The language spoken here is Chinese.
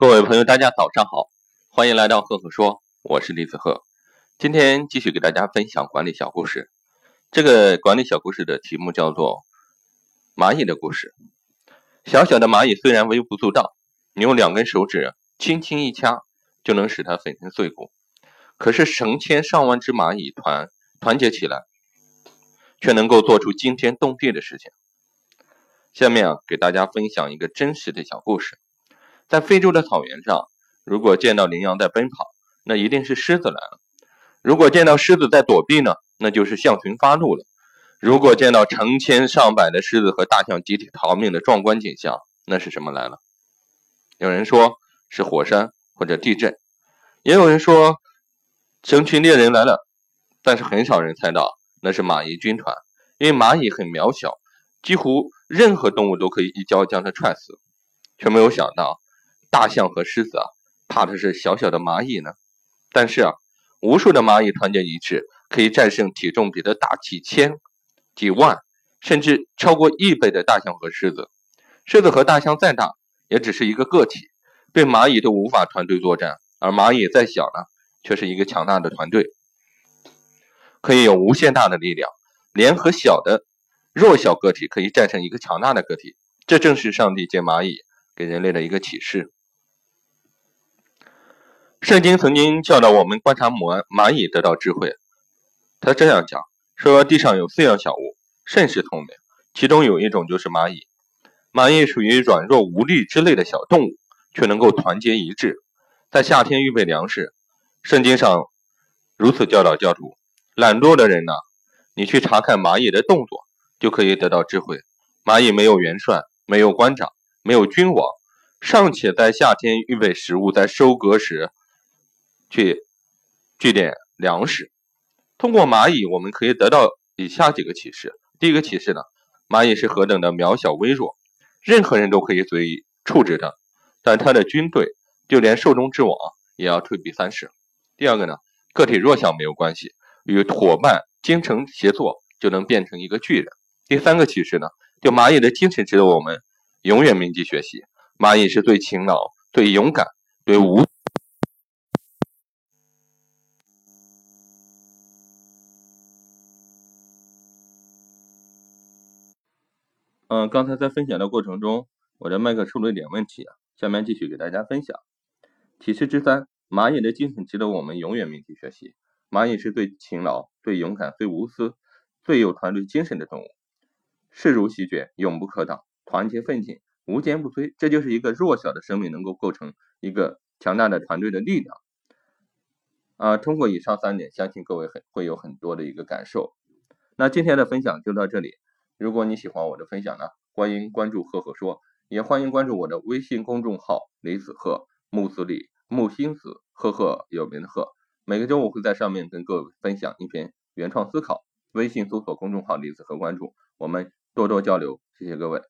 各位朋友，大家早上好，欢迎来到赫赫说，我是李子赫。今天继续给大家分享管理小故事。这个管理小故事的题目叫做《蚂蚁的故事》。小小的蚂蚁虽然微不足道，你用两根手指轻轻一掐，就能使它粉身碎骨。可是成千上万只蚂蚁团团结起来，却能够做出惊天动地的事情。下面啊，给大家分享一个真实的小故事。在非洲的草原上，如果见到羚羊在奔跑，那一定是狮子来了；如果见到狮子在躲避呢，那就是象群发怒了；如果见到成千上百的狮子和大象集体逃命的壮观景象，那是什么来了？有人说是火山或者地震，也有人说成群猎人来了，但是很少人猜到那是蚂蚁军团，因为蚂蚁很渺小，几乎任何动物都可以一脚将它踹死，却没有想到。大象和狮子啊，怕的是小小的蚂蚁呢。但是啊，无数的蚂蚁团结一致，可以战胜体重比它大几千、几万，甚至超过亿倍的大象和狮子。狮子和大象再大，也只是一个个体，对蚂蚁都无法团队作战；而蚂蚁再小呢，却是一个强大的团队，可以有无限大的力量，联合小的弱小个体，可以战胜一个强大的个体。这正是上帝借蚂蚁给人类的一个启示。圣经曾经教导我们观察蚂蚂蚁得到智慧。他这样讲说：地上有四样小物，甚是聪明，其中有一种就是蚂蚁。蚂蚁属于软弱无力之类的小动物，却能够团结一致，在夏天预备粮食。圣经上如此教导教主。懒惰的人呢，你去查看蚂蚁的动作，就可以得到智慧。蚂蚁没有元帅，没有官长，没有君王，尚且在夏天预备食物，在收割时。去聚点粮食。通过蚂蚁，我们可以得到以下几个启示。第一个启示呢，蚂蚁是何等的渺小微弱，任何人都可以随意处置它，但它的军队，就连兽中之王也要退避三舍。第二个呢，个体弱小没有关系，与伙伴精诚协作，就能变成一个巨人。第三个启示呢，就蚂蚁的精神值得我们永远铭记学习。蚂蚁是最勤劳、最勇敢、最无。嗯，刚才在分享的过程中，我的麦克出了一点问题啊。下面继续给大家分享。启示之三：蚂蚁的精神值得我们永远铭记学习。蚂蚁是最勤劳、最勇敢、最无私、最有团队精神的动物。势如席卷，永不可挡，团结奋进，无坚不摧。这就是一个弱小的生命能够构成一个强大的团队的力量。啊，通过以上三点，相信各位很会有很多的一个感受。那今天的分享就到这里。如果你喜欢我的分享呢，欢迎关注赫赫说，也欢迎关注我的微信公众号李子赫木子李木星子赫赫有名的赫。每个周五会在上面跟各位分享一篇原创思考。微信搜索公众号李子赫，关注我们多多交流，谢谢各位。